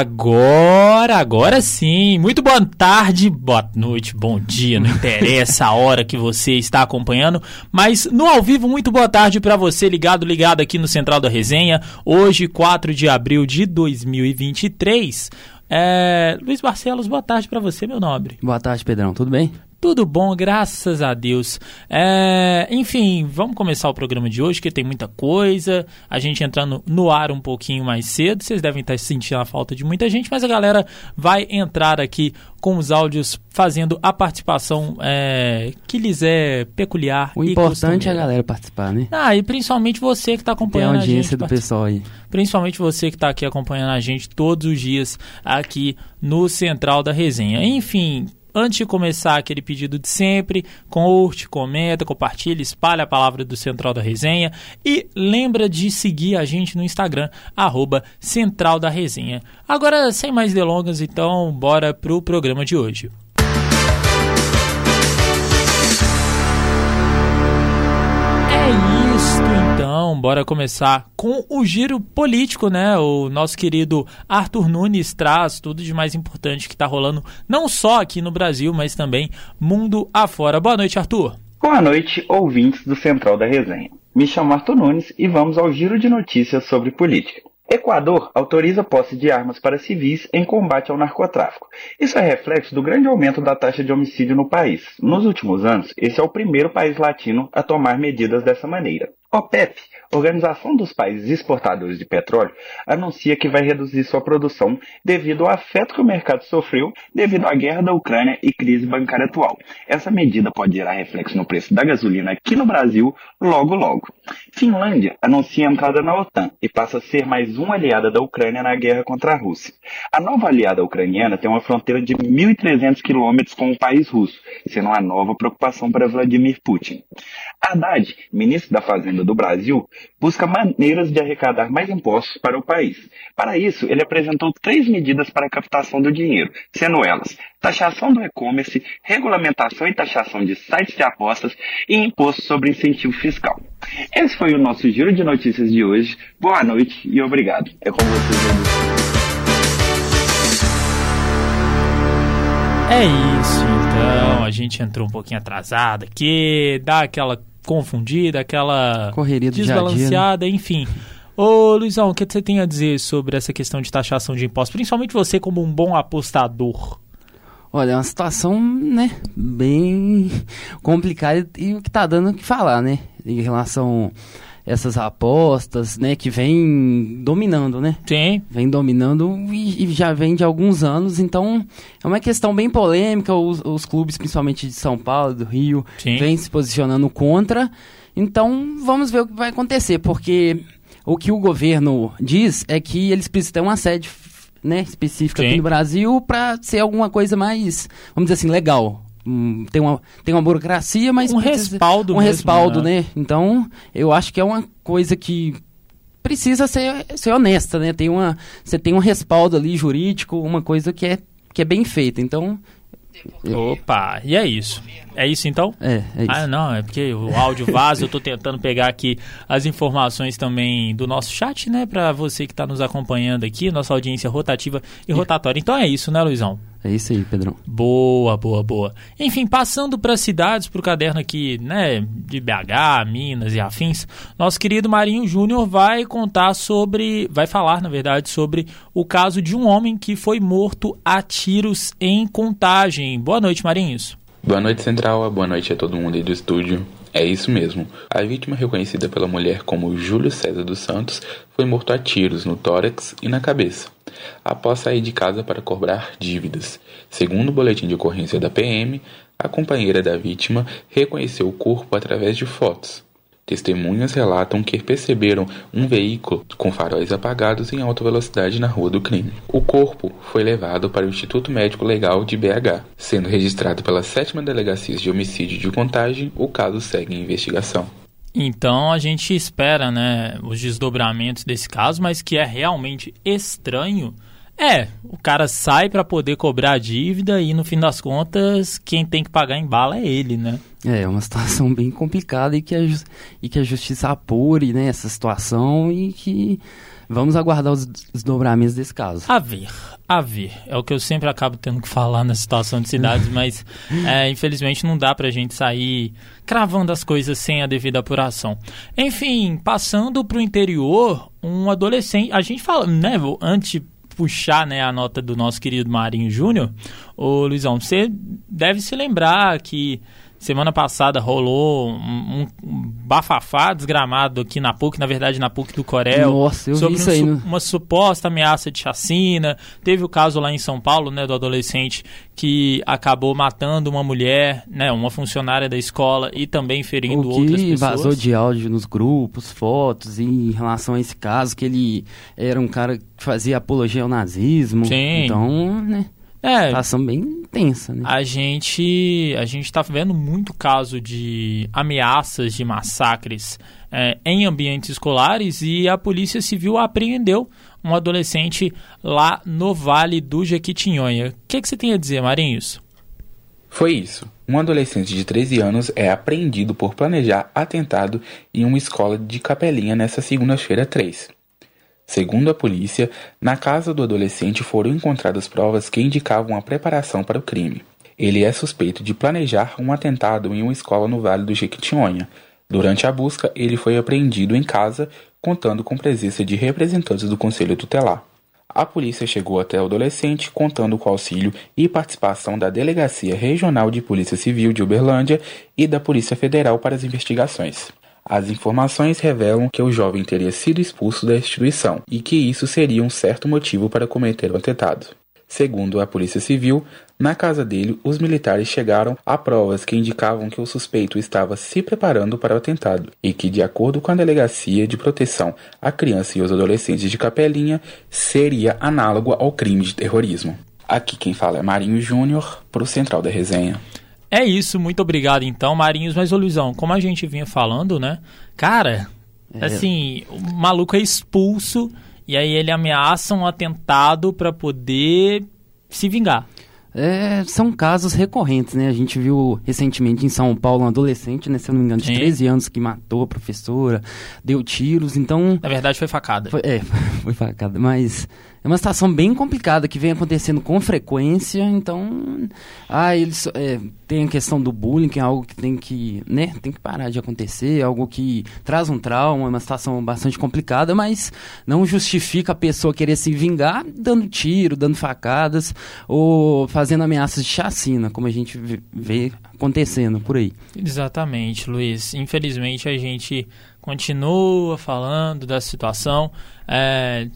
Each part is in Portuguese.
Agora, agora sim. Muito boa tarde, boa noite, bom dia, não interessa a hora que você está acompanhando, mas no ao vivo, muito boa tarde para você ligado, ligado aqui no Central da Resenha. Hoje, 4 de abril de 2023. É... Luiz Barcelos, boa tarde para você, meu nobre. Boa tarde, Pedrão. Tudo bem? Tudo bom, graças a Deus. É, enfim, vamos começar o programa de hoje, que tem muita coisa. A gente entrando no ar um pouquinho mais cedo. Vocês devem estar sentindo a falta de muita gente, mas a galera vai entrar aqui com os áudios fazendo a participação é, que lhes é peculiar. O importante é a galera participar, né? Ah, e principalmente você que está acompanhando tem a audiência a do pessoal aí. Principalmente você que está aqui acompanhando a gente todos os dias aqui no Central da Resenha. Enfim, antes de começar aquele pedido de sempre, curte, comenta, compartilha, espalha a palavra do Central da Resenha e lembra de seguir a gente no Instagram, arroba Central da Resenha. Agora, sem mais delongas, então, bora pro programa de hoje. Então, bora começar com o giro político, né? O nosso querido Arthur Nunes traz tudo de mais importante que tá rolando, não só aqui no Brasil, mas também mundo afora. Boa noite, Arthur. Boa noite, ouvintes do Central da Resenha. Me chamo Arthur Nunes e vamos ao giro de notícias sobre política. Equador autoriza posse de armas para civis em combate ao narcotráfico. Isso é reflexo do grande aumento da taxa de homicídio no país. Nos últimos anos, esse é o primeiro país latino a tomar medidas dessa maneira. OPEP, Organização dos Países Exportadores de Petróleo, anuncia que vai reduzir sua produção devido ao afeto que o mercado sofreu devido à guerra da Ucrânia e crise bancária atual. Essa medida pode gerar reflexo no preço da gasolina aqui no Brasil logo logo. Finlândia anuncia a entrada na OTAN e passa a ser mais uma aliada da Ucrânia na guerra contra a Rússia. A nova aliada ucraniana tem uma fronteira de 1.300 quilômetros com o país russo, sendo uma nova preocupação para Vladimir Putin. Haddad, ministro da Fazenda do Brasil, busca maneiras de arrecadar mais impostos para o país. Para isso, ele apresentou três medidas para a captação do dinheiro, sendo elas taxação do e-commerce, regulamentação e taxação de sites de apostas e imposto sobre incentivo fiscal. Esse foi o nosso giro de notícias de hoje. Boa noite e obrigado. É com vocês, É isso, então. A gente entrou um pouquinho atrasado aqui, dá aquela confundida, aquela Correria do desbalanceada, dia -dia, né? enfim. Ô Luizão, o que você tem a dizer sobre essa questão de taxação de impostos? Principalmente você como um bom apostador. Olha, é uma situação, né, bem complicada e que tá dando o que falar, né, em relação essas apostas, né, que vem dominando, né? Sim. Vem dominando e, e já vem de alguns anos, então é uma questão bem polêmica, os, os clubes, principalmente de São Paulo, do Rio, Sim. vêm se posicionando contra, então vamos ver o que vai acontecer, porque o que o governo diz é que eles precisam ter uma sede né, específica Sim. aqui no Brasil para ser alguma coisa mais, vamos dizer assim, legal. Tem, uma, tem uma burocracia, mas Um respaldo um mesmo, respaldo, né? né? Então, eu acho que é uma coisa que precisa ser, ser honesta, né? Tem uma, você tem um respaldo ali jurídico, uma coisa que é, que é bem feita. Então, Opa, e é isso. É isso então? é, é isso. Ah, não, é porque o áudio vaza, eu tô tentando pegar aqui as informações também do nosso chat, né, Pra você que tá nos acompanhando aqui, nossa audiência rotativa e rotatória. Então é isso, né, Luizão? É isso aí, Pedrão. Boa, boa, boa. Enfim, passando para cidades, para o caderno aqui, né, de BH, Minas e afins, nosso querido Marinho Júnior vai contar sobre, vai falar, na verdade, sobre o caso de um homem que foi morto a tiros em Contagem. Boa noite, Marinhos. Boa noite, Central. Boa noite a todo mundo aí do estúdio. É isso mesmo. A vítima, reconhecida pela mulher como Júlio César dos Santos, foi morto a tiros no tórax e na cabeça, após sair de casa para cobrar dívidas. Segundo o boletim de ocorrência da PM, a companheira da vítima reconheceu o corpo através de fotos. Testemunhas relatam que perceberam um veículo com faróis apagados em alta velocidade na rua do crime. O corpo foi levado para o Instituto Médico Legal de BH. Sendo registrado pela 7 Delegacia de Homicídio de Contagem, o caso segue em investigação. Então a gente espera, né, os desdobramentos desse caso, mas que é realmente estranho. É, o cara sai para poder cobrar a dívida e no fim das contas quem tem que pagar em bala é ele, né? É, é uma situação bem complicada e que a, e que a justiça apure né, essa situação e que vamos aguardar os desdobramentos desse caso. A ver, a ver. É o que eu sempre acabo tendo que falar na situação de cidades, mas é, infelizmente não dá pra gente sair cravando as coisas sem a devida apuração. Enfim, passando pro interior, um adolescente. A gente fala, né, antes puxar né, a nota do nosso querido Marinho Júnior, ô Luizão, você deve se lembrar que Semana passada rolou um, um, bafafá desgramado aqui na PUC, na verdade na PUC do Corel. Nossa, eu sobre vi isso aí. Um, uma suposta ameaça de chacina. Teve o caso lá em São Paulo, né, do adolescente que acabou matando uma mulher, né, uma funcionária da escola e também ferindo o que outras pessoas. vazou de áudio nos grupos, fotos em relação a esse caso, que ele era um cara que fazia apologia ao nazismo. Sim. Então, né... É, situação bem tensa, né? A gente a gente está vendo muito caso de ameaças de massacres é, em ambientes escolares e a Polícia Civil apreendeu um adolescente lá no Vale do Jequitinhonha. O que, que você tem a dizer, Marinhos? Foi isso. Um adolescente de 13 anos é apreendido por planejar atentado em uma escola de Capelinha nesta segunda-feira 3. Segundo a polícia, na casa do adolescente foram encontradas provas que indicavam a preparação para o crime. Ele é suspeito de planejar um atentado em uma escola no Vale do Jequitinhonha. Durante a busca, ele foi apreendido em casa, contando com presença de representantes do Conselho Tutelar. A polícia chegou até o adolescente, contando com auxílio e participação da Delegacia Regional de Polícia Civil de Uberlândia e da Polícia Federal para as investigações. As informações revelam que o jovem teria sido expulso da instituição e que isso seria um certo motivo para cometer o atentado. Segundo a Polícia Civil, na casa dele, os militares chegaram a provas que indicavam que o suspeito estava se preparando para o atentado e que, de acordo com a Delegacia de Proteção à Criança e aos Adolescentes de Capelinha, seria análogo ao crime de terrorismo. Aqui quem fala é Marinho Júnior, para o Central da Resenha. É isso, muito obrigado então, Marinhos. Mas, ô Luizão, como a gente vinha falando, né? Cara, é. assim, o maluco é expulso e aí ele ameaça um atentado para poder se vingar. É, são casos recorrentes, né? A gente viu recentemente em São Paulo um adolescente, né, se eu não me engano, de Sim. 13 anos que matou a professora, deu tiros, então... Na verdade foi facada. Foi, é, foi facada, mas é uma situação bem complicada que vem acontecendo com frequência, então ah, eles é, tem a questão do bullying, que é algo que tem que, né, tem que parar de acontecer, algo que traz um trauma, é uma situação bastante complicada, mas não justifica a pessoa querer se vingar dando tiro, dando facadas ou fazendo ameaças de chacina, como a gente vê acontecendo por aí. Exatamente, Luiz. Infelizmente a gente continua falando da situação. É,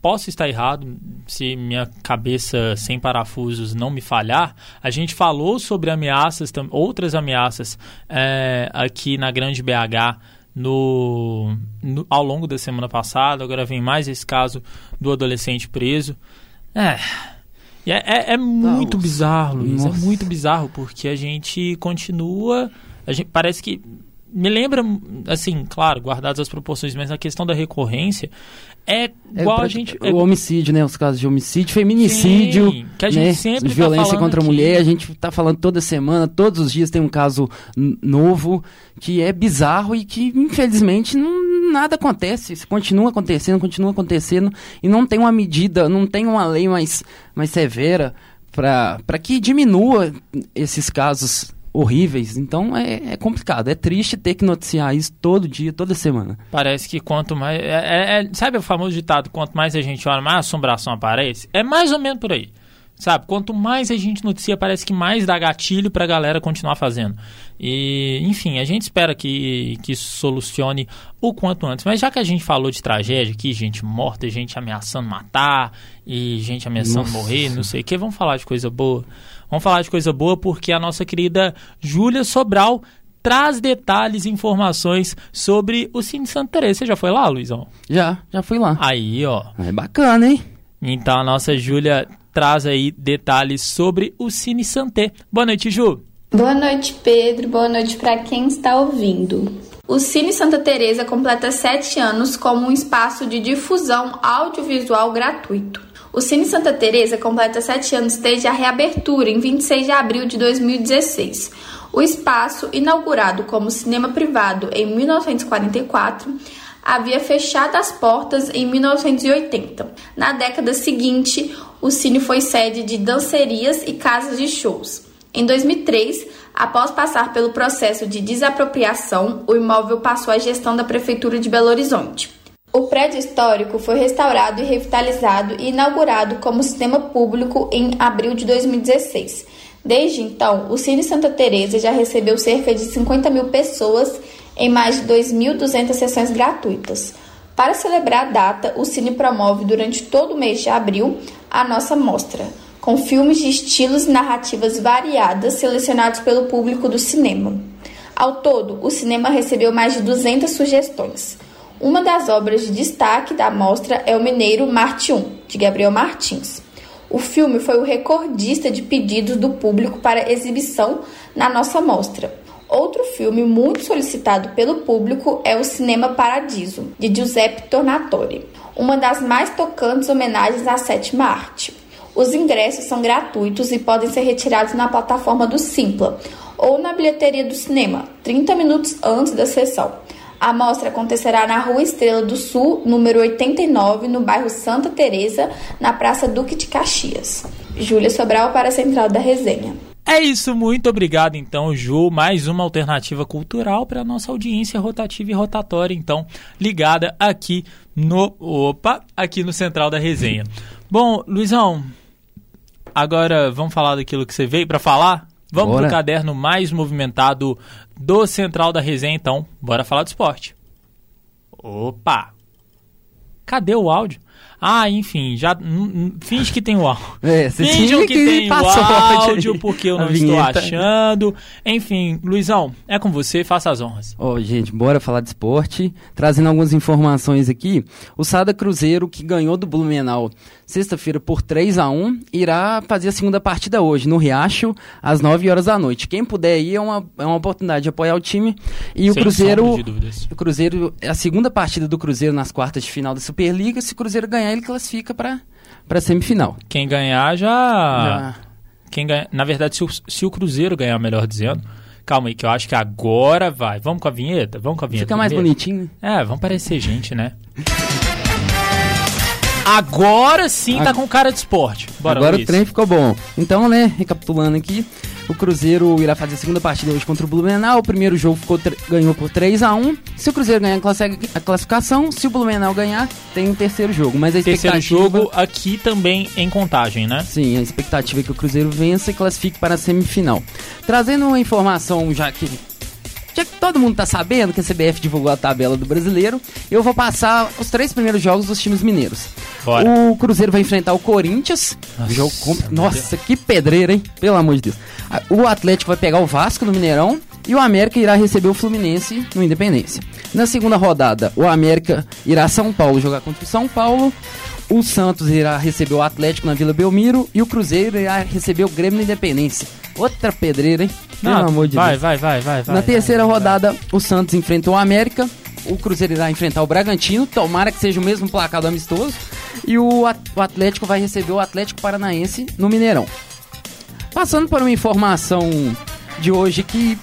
posso estar errado, se minha cabeça sem parafusos não me falhar, a gente falou sobre ameaças, outras ameaças é, aqui na Grande BH no, no, ao longo da semana passada. Agora vem mais esse caso do adolescente preso. É. É, é, é muito Nossa. bizarro, Luiz. É Nossa. É muito bizarro, porque a gente continua. A gente, parece que me lembra, assim, claro, guardadas as proporções, mas a questão da recorrência é, é igual é, a gente. O homicídio, né? Os casos de homicídio, feminicídio. Sim, que a gente né? sempre. Tá violência tá contra a mulher, a gente tá falando toda semana, todos os dias tem um caso novo que é bizarro e que, infelizmente, não, nada acontece. Isso continua acontecendo, continua acontecendo, e não tem uma medida, não tem uma lei mais, mais severa para que diminua esses casos horríveis. Então é, é, complicado, é triste ter que noticiar isso todo dia, toda semana. Parece que quanto mais. É, é, é sabe o famoso ditado: quanto mais a gente olha, mais assombração aparece? É mais ou menos por aí. Sabe? Quanto mais a gente noticia, parece que mais dá gatilho para a galera continuar fazendo. E, enfim, a gente espera que, que isso solucione o quanto antes. Mas já que a gente falou de tragédia aqui, gente morta, gente ameaçando matar e gente ameaçando Nossa. morrer, não sei o que, vamos falar de coisa boa. Vamos falar de coisa boa porque a nossa querida Júlia Sobral traz detalhes e informações sobre o Cine Santa Teresa. Você já foi lá, Luizão? Já, já fui lá. Aí, ó. É bacana, hein? Então a nossa Júlia traz aí detalhes sobre o Cine Santé. Boa noite, Ju. Boa noite, Pedro. Boa noite para quem está ouvindo. O Cine Santa Teresa completa sete anos como um espaço de difusão audiovisual gratuito. O Cine Santa Teresa completa sete anos desde a reabertura em 26 de abril de 2016. O espaço, inaugurado como cinema privado em 1944, havia fechado as portas em 1980. Na década seguinte, o Cine foi sede de dancerias e casas de shows. Em 2003, após passar pelo processo de desapropriação, o imóvel passou à gestão da Prefeitura de Belo Horizonte. O prédio histórico foi restaurado e revitalizado e inaugurado como cinema público em abril de 2016. Desde então, o Cine Santa Teresa já recebeu cerca de 50 mil pessoas em mais de 2.200 sessões gratuitas. Para celebrar a data, o Cine promove durante todo o mês de abril a nossa mostra, com filmes de estilos e narrativas variadas selecionados pelo público do cinema. Ao todo, o cinema recebeu mais de 200 sugestões. Uma das obras de destaque da mostra é O Mineiro Marte 1, de Gabriel Martins. O filme foi o recordista de pedidos do público para exibição na nossa mostra. Outro filme muito solicitado pelo público é O Cinema Paradiso, de Giuseppe Tornatore, uma das mais tocantes homenagens à sétima arte. Os ingressos são gratuitos e podem ser retirados na plataforma do Simpla ou na bilheteria do cinema, 30 minutos antes da sessão. A mostra acontecerá na Rua Estrela do Sul, número 89, no bairro Santa Teresa, na Praça Duque de Caxias. Júlia Sobral para a Central da Resenha. É isso, muito obrigado então, Ju. Mais uma alternativa cultural para nossa audiência rotativa e rotatória, então, ligada aqui no. Opa! Aqui no Central da Resenha. Bom, Luizão, agora vamos falar daquilo que você veio para falar? Vamos Bora. pro caderno mais movimentado do Central da Resenha, então. Bora falar do esporte. Opa! Cadê o áudio? Ah, enfim, já finge que tem o áudio. É, Finge que, que tem o áudio, porque eu não estou achando. Enfim, Luizão, é com você, faça as honras. Ó, oh, gente, bora falar de esporte. Trazendo algumas informações aqui. O Sada Cruzeiro, que ganhou do Blumenau sexta-feira por 3 a 1 irá fazer a segunda partida hoje, no Riacho, às 9 horas da noite. Quem puder ir é uma, é uma oportunidade de apoiar o time. E Sem o Cruzeiro. O Cruzeiro, a segunda partida do Cruzeiro nas quartas de final da Superliga. Se o Cruzeiro ganhar, ele classifica para para semifinal. Quem ganhar já. já. Quem ganha... Na verdade, se o, se o Cruzeiro ganhar, melhor dizendo. Calma aí, que eu acho que agora vai. Vamos com a vinheta? Vamos com a vinheta. Fica mais bonitinho. É, vamos parecer gente, né? Agora sim tá com cara de esporte. Bora, Agora Luiz. o trem ficou bom. Então, né, recapitulando aqui, o Cruzeiro irá fazer a segunda partida hoje contra o Blumenau. O primeiro jogo ficou ganhou por 3 a 1 Se o Cruzeiro ganhar a classificação, se o Blumenau ganhar, tem um terceiro jogo. Mas a terceiro jogo aqui também em contagem, né? Sim, a expectativa é que o Cruzeiro vença e classifique para a semifinal. Trazendo uma informação já que já que todo mundo tá sabendo que a CBF divulgou a tabela do brasileiro, eu vou passar os três primeiros jogos dos times mineiros. Bora. O Cruzeiro vai enfrentar o Corinthians. Nossa, jogo com... Nossa que pedreira, hein? Pelo amor de Deus. O Atlético vai pegar o Vasco no Mineirão. E o América irá receber o Fluminense no Independência. Na segunda rodada, o América irá a São Paulo jogar contra o São Paulo. O Santos irá receber o Atlético na Vila Belmiro. E o Cruzeiro irá receber o Grêmio na Independência. Outra pedreira, hein? Pelo Não, amor de vai, Deus. Vai, vai, vai, vai. Na terceira vai, rodada, vai. o Santos enfrenta o América. O Cruzeiro irá enfrentar o Bragantino. Tomara que seja o mesmo placar do amistoso. E o Atlético vai receber o Atlético Paranaense no Mineirão. Passando por uma informação de hoje que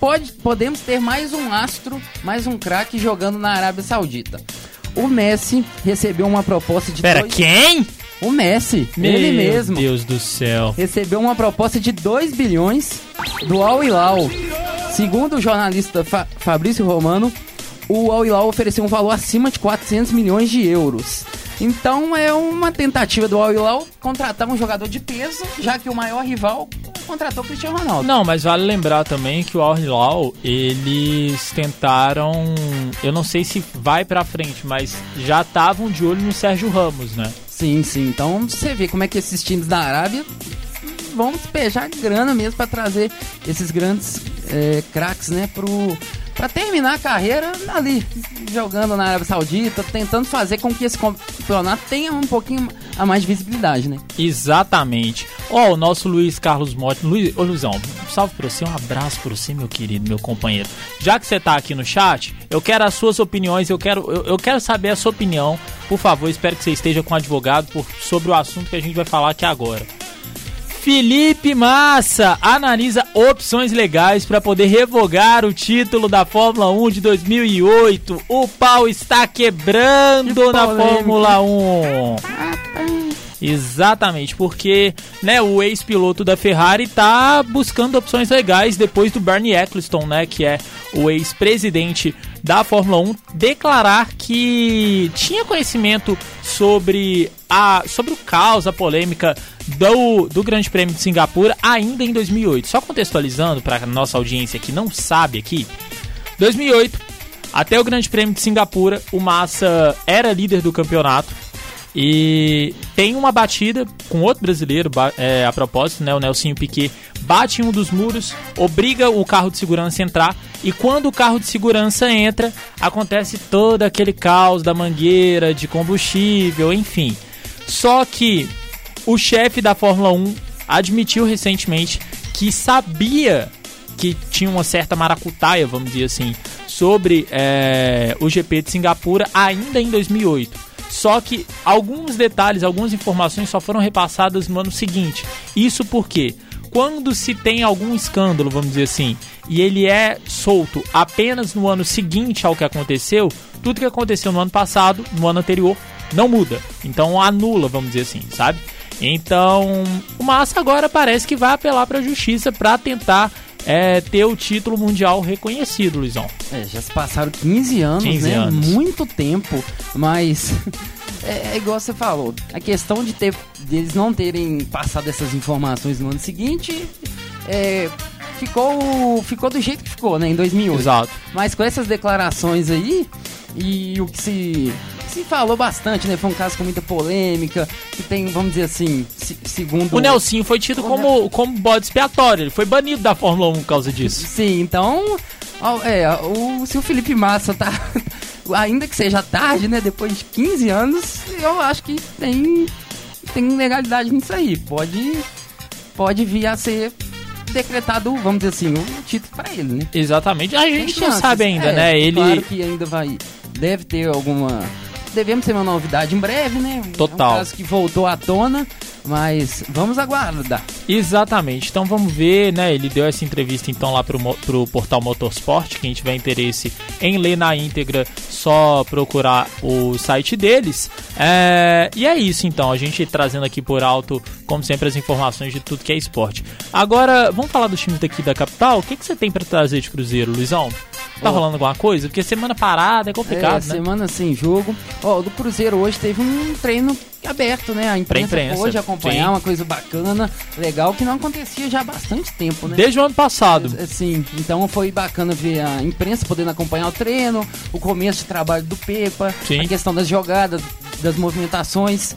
pode, podemos ter mais um astro, mais um craque jogando na Arábia Saudita. O Messi recebeu uma proposta de. Pera, dois... quem? O Messi, Meu ele mesmo. Meu Deus do céu. Recebeu uma proposta de 2 bilhões do Al Hilal. Segundo o jornalista Fa Fabrício Romano, o Al Hilal ofereceu um valor acima de 400 milhões de euros. Então é uma tentativa do Al Hilal contratar um jogador de peso, já que o maior rival contratou o Cristiano Ronaldo. Não, mas vale lembrar também que o Al Hilal, eles tentaram, eu não sei se vai para frente, mas já estavam de olho no Sérgio Ramos, né? Sim, sim. Então você vê como é que esses times da Arábia vão despejar grana mesmo para trazer esses grandes é, craques, né, pro para terminar a carreira ali jogando na Arábia Saudita, tentando fazer com que esse campeonato tenha um pouquinho a mais de visibilidade, né? Exatamente. Ó, oh, o nosso Luiz Carlos Motti, Luiz, ô Luizão, salve para você, um abraço para você, meu querido, meu companheiro. Já que você tá aqui no chat, eu quero as suas opiniões, eu quero eu, eu quero saber a sua opinião. Por favor, espero que você esteja com um advogado por, sobre o assunto que a gente vai falar aqui agora. Felipe Massa analisa opções legais para poder revogar o título da Fórmula 1 de 2008. O pau está quebrando Que na. Fórmula 1. Exatamente, porque né, o ex-piloto da Ferrari tá buscando opções legais depois do Bernie Eccleston, né, que é o ex-presidente da Fórmula 1, declarar que tinha conhecimento sobre, a, sobre o caos, a polêmica do, do Grande Prêmio de Singapura ainda em 2008. Só contextualizando para nossa audiência que não sabe aqui, 2008, até o Grande Prêmio de Singapura, o Massa era líder do campeonato. E tem uma batida com outro brasileiro, é, a propósito, né? O Nelsinho Piquet bate em um dos muros, obriga o carro de segurança a entrar. E quando o carro de segurança entra, acontece todo aquele caos da mangueira, de combustível, enfim. Só que o chefe da Fórmula 1 admitiu recentemente que sabia que tinha uma certa maracutaia, vamos dizer assim, sobre é, o GP de Singapura ainda em 2008. Só que alguns detalhes, algumas informações só foram repassadas no ano seguinte. Isso porque quando se tem algum escândalo, vamos dizer assim, e ele é solto apenas no ano seguinte ao que aconteceu, tudo que aconteceu no ano passado, no ano anterior, não muda. Então anula, vamos dizer assim, sabe? Então, o Massa agora parece que vai apelar para a justiça para tentar é, ter o título mundial reconhecido, Luizão. É, já se passaram 15 anos, 15 né? anos. Muito tempo, mas é, é igual você falou. A questão de ter deles não terem passado essas informações no ano seguinte é, ficou ficou do jeito que ficou, né? Em 2008. Exato. Mas com essas declarações aí e o que se se falou bastante, né? Foi um caso com muita polêmica, que tem, vamos dizer assim, se- segundo O Nelsinho foi tido como, como bode expiatório, ele foi banido da Fórmula 1 por causa disso. Sim, então, é, o, se o Felipe Massa tá, ainda que seja tarde, né, depois de 15 anos, eu acho que tem, tem legalidade nisso aí. Pode, pode vir a ser decretado, vamos dizer assim, o título pra ele, né? Exatamente. A gente não sabe ainda, É, né? Ele. Claro que ainda vai, deve ter alguma... Devemos ter uma novidade em breve, né? Total. É um caso que voltou à tona, mas vamos aguardar. Exatamente. Então vamos ver, né? Ele deu essa entrevista então lá pro, pro portal Motorsport. Quem tiver interesse em ler na íntegra, só procurar o site deles. É, E é isso então. A gente trazendo aqui por alto, como sempre, as informações de tudo que é esporte. Agora, vamos falar dos times daqui da capital. O que, que você tem pra trazer de Cruzeiro, Luizão? Tá Ó. rolando alguma coisa? Porque semana parada é complicado, é, né? semana sem jogo. Ó, o do Cruzeiro hoje teve um treino aberto, né? A imprensa, imprensa, pôde acompanhar, sim. uma coisa bacana, legal, que não acontecia já há bastante tempo, né? Desde o ano passado. Sim, então foi bacana ver a imprensa podendo acompanhar o treino, o começo de trabalho do Pepa, Sim. a questão das jogadas, das movimentações.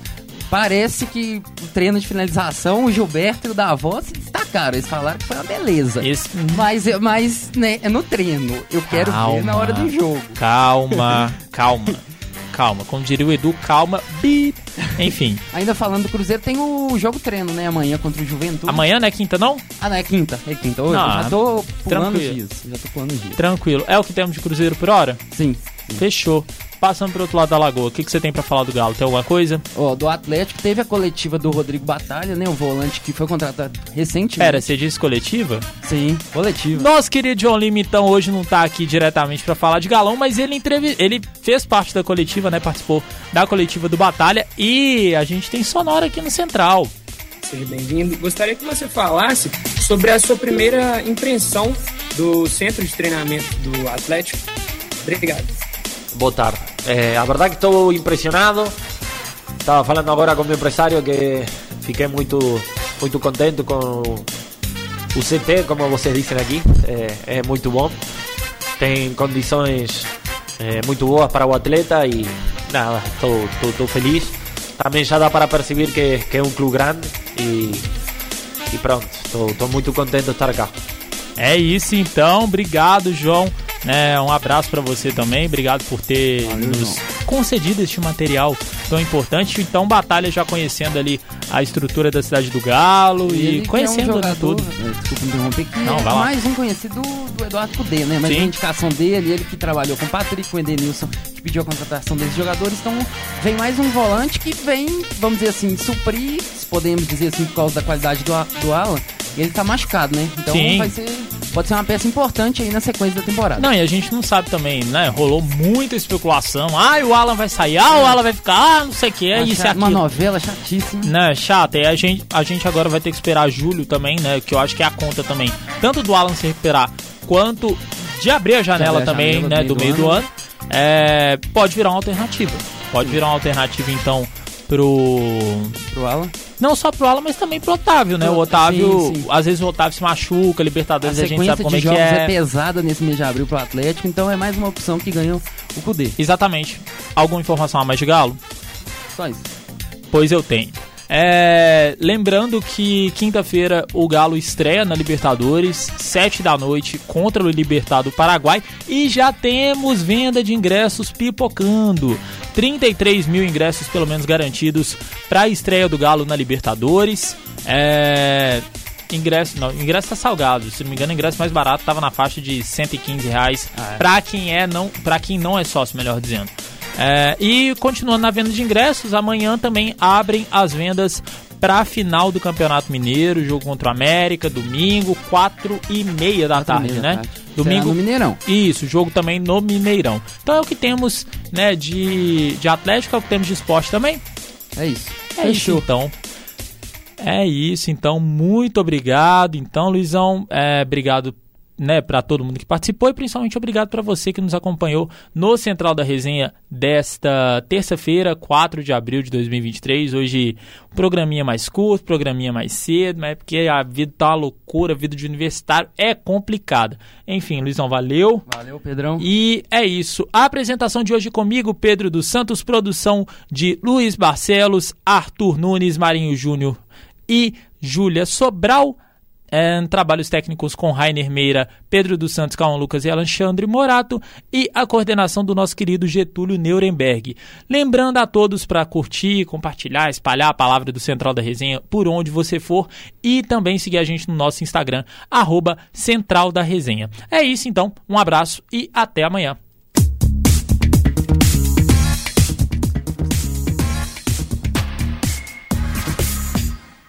Parece que o treino de finalização, o Gilberto e o Davó se destacaram. Eles falaram que foi uma beleza. Esse- Mas, mas né, é no treino. Eu quero ver na hora do jogo. Calma, calma, calma. Como diria o Edu, calma, bip. Enfim, Ainda falando do Cruzeiro, tem o jogo treino, né? Amanhã contra o Juventude. amanhã não é quinta, não? Ah, não, é quinta. É quinta. Hoje, Não, já tô pulando os tranquilo. dias. Já tô pulando os dias. Tranquilo. É o que temos de Cruzeiro por hora? Sim. Fechou. Passando pro outro lado da lagoa, o que, que você tem pra falar do Galo? Tem alguma coisa? Ó, do Atlético teve a coletiva do Rodrigo Batalha, né? O volante que foi contratado recentemente. Pera, você disse coletiva? Sim, coletiva. Nosso querido John Lima, então, hoje não tá aqui diretamente pra falar de galão, mas ele, entrevi... ele fez parte da coletiva, né? Participou da coletiva do Batalha e a gente tem sonora aqui no Central. Seja bem-vindo. Gostaria que você falasse sobre a sua primeira impressão do centro de treinamento do Atlético. Obrigado. Boa tarde. Eh, a verdade que estou impressionado. Estava falando agora com meu empresário que fiquei muito, muito contente com o CT, como vocês dizem aqui. É, é muito bom. Tem condições eh, muito boas para o atleta e nada, estou feliz. Também já dá para perceber que, que é um clube grande e, e pronto, estou muito contente de estar cá. É isso então, obrigado João, né, um abraço pra você também, obrigado por ter Valeu, nos concedido este material tão importante. Então, batalha já conhecendo ali a estrutura da cidade do Galo e, que conhecendo é um né, jogador, tudo. é, desculpa interromper, que Não, é vai lá. mais um conhecido do, do Eduardo Cudê, né? Mas Sim. a indicação dele, ele que trabalhou com o Patrick, com o Edenilson, que pediu a contratação desses jogadores, então vem mais um volante que vem, vamos dizer assim, suprir, se podemos dizer assim, por causa da qualidade do, do Alan, ele tá machucado, né? Então Sim. vai ser, pode ser uma peça importante aí na sequência da temporada. Não, e a gente não sabe também, né? Rolou muita especulação. Ah, o Alan vai sair, ah, o Alan vai ficar, ah, não sei o que, é Uma isso e cha- Uma novela chatíssima. Né, chata. E a gente, a gente agora vai ter que esperar julho também, né? Que eu acho que é a conta também. Tanto do Alan se recuperar, quanto de abrir a janela abrir a também, janela né? Do meio do ano. É, pode virar uma alternativa. Pode virar uma alternativa, então, pro. Pro Alan. Não só pro Alan, mas também pro Otávio, né? O Otávio, sim, sim. às vezes o Otávio se machuca, A Libertadores, a gente sequência sabe como de é que é. é. pesada nesse mês de abril pro Atlético, então é mais uma opção que ganhou o Cudê. Exatamente. Alguma informação a mais de Galo? Só isso. Pois eu tenho. É, lembrando que quinta-feira o Galo estreia na Libertadores, 7 da noite, contra o Libertado Paraguai. E já temos venda de ingressos pipocando. 33 mil ingressos, pelo menos, garantidos para a estreia do Galo na Libertadores. É, ingresso, não, ingresso tá salgado. Se não me engano, o ingresso mais barato tava na faixa de 115 reais. Ah, é. Pra quem é não, para quem não é sócio, melhor dizendo. É, e continuando na venda de ingressos, amanhã também abrem as vendas para a final do Campeonato Mineiro, jogo contra o América, domingo, 4 e meia da tarde, meia né? tarde. Será Domingo no Mineirão. isso, jogo também no Mineirão. Então é o que temos, né, de, de Atlético, é o que temos de esporte também. É isso. É isso então. É isso, então, muito obrigado. Então, Luizão, é, obrigado né, para todo mundo que participou e principalmente obrigado para você que nos acompanhou no Central da Resenha desta terça-feira, 4 de abril de 2023. Hoje, programinha mais curto, programinha mais cedo, mas é porque a vida tá uma loucura, a vida de universitário é complicada. Enfim, Luizão, valeu. Valeu, Pedrão. E é isso. A apresentação de hoje comigo, Pedro dos Santos, produção de Luiz Barcelos, Arthur Nunes, Marinho Júnior e Júlia Sobral. É, trabalhos técnicos com Rainer Meira, Pedro dos Santos, Calma Lucas e Alexandre Morato e a coordenação do nosso querido Getúlio Nuremberg. Lembrando a todos para curtir, compartilhar, espalhar a palavra do Central da Resenha por onde você for e também seguir a gente no nosso Instagram, arroba Central da Resenha. É isso então, um abraço e até amanhã.